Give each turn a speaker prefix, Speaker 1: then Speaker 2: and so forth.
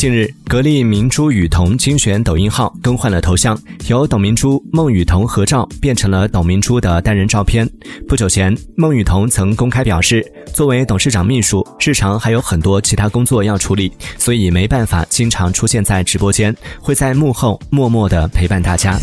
Speaker 1: 近日格力明珠雨桐精选抖音号更换了头像由董明珠孟雨桐合照变成了董明珠的单人照片。不久前孟雨桐曾公开表示作为董事长秘书日常还有很多其他工作要处理所以没办法经常出现在直播间会在幕后默默的陪伴大家。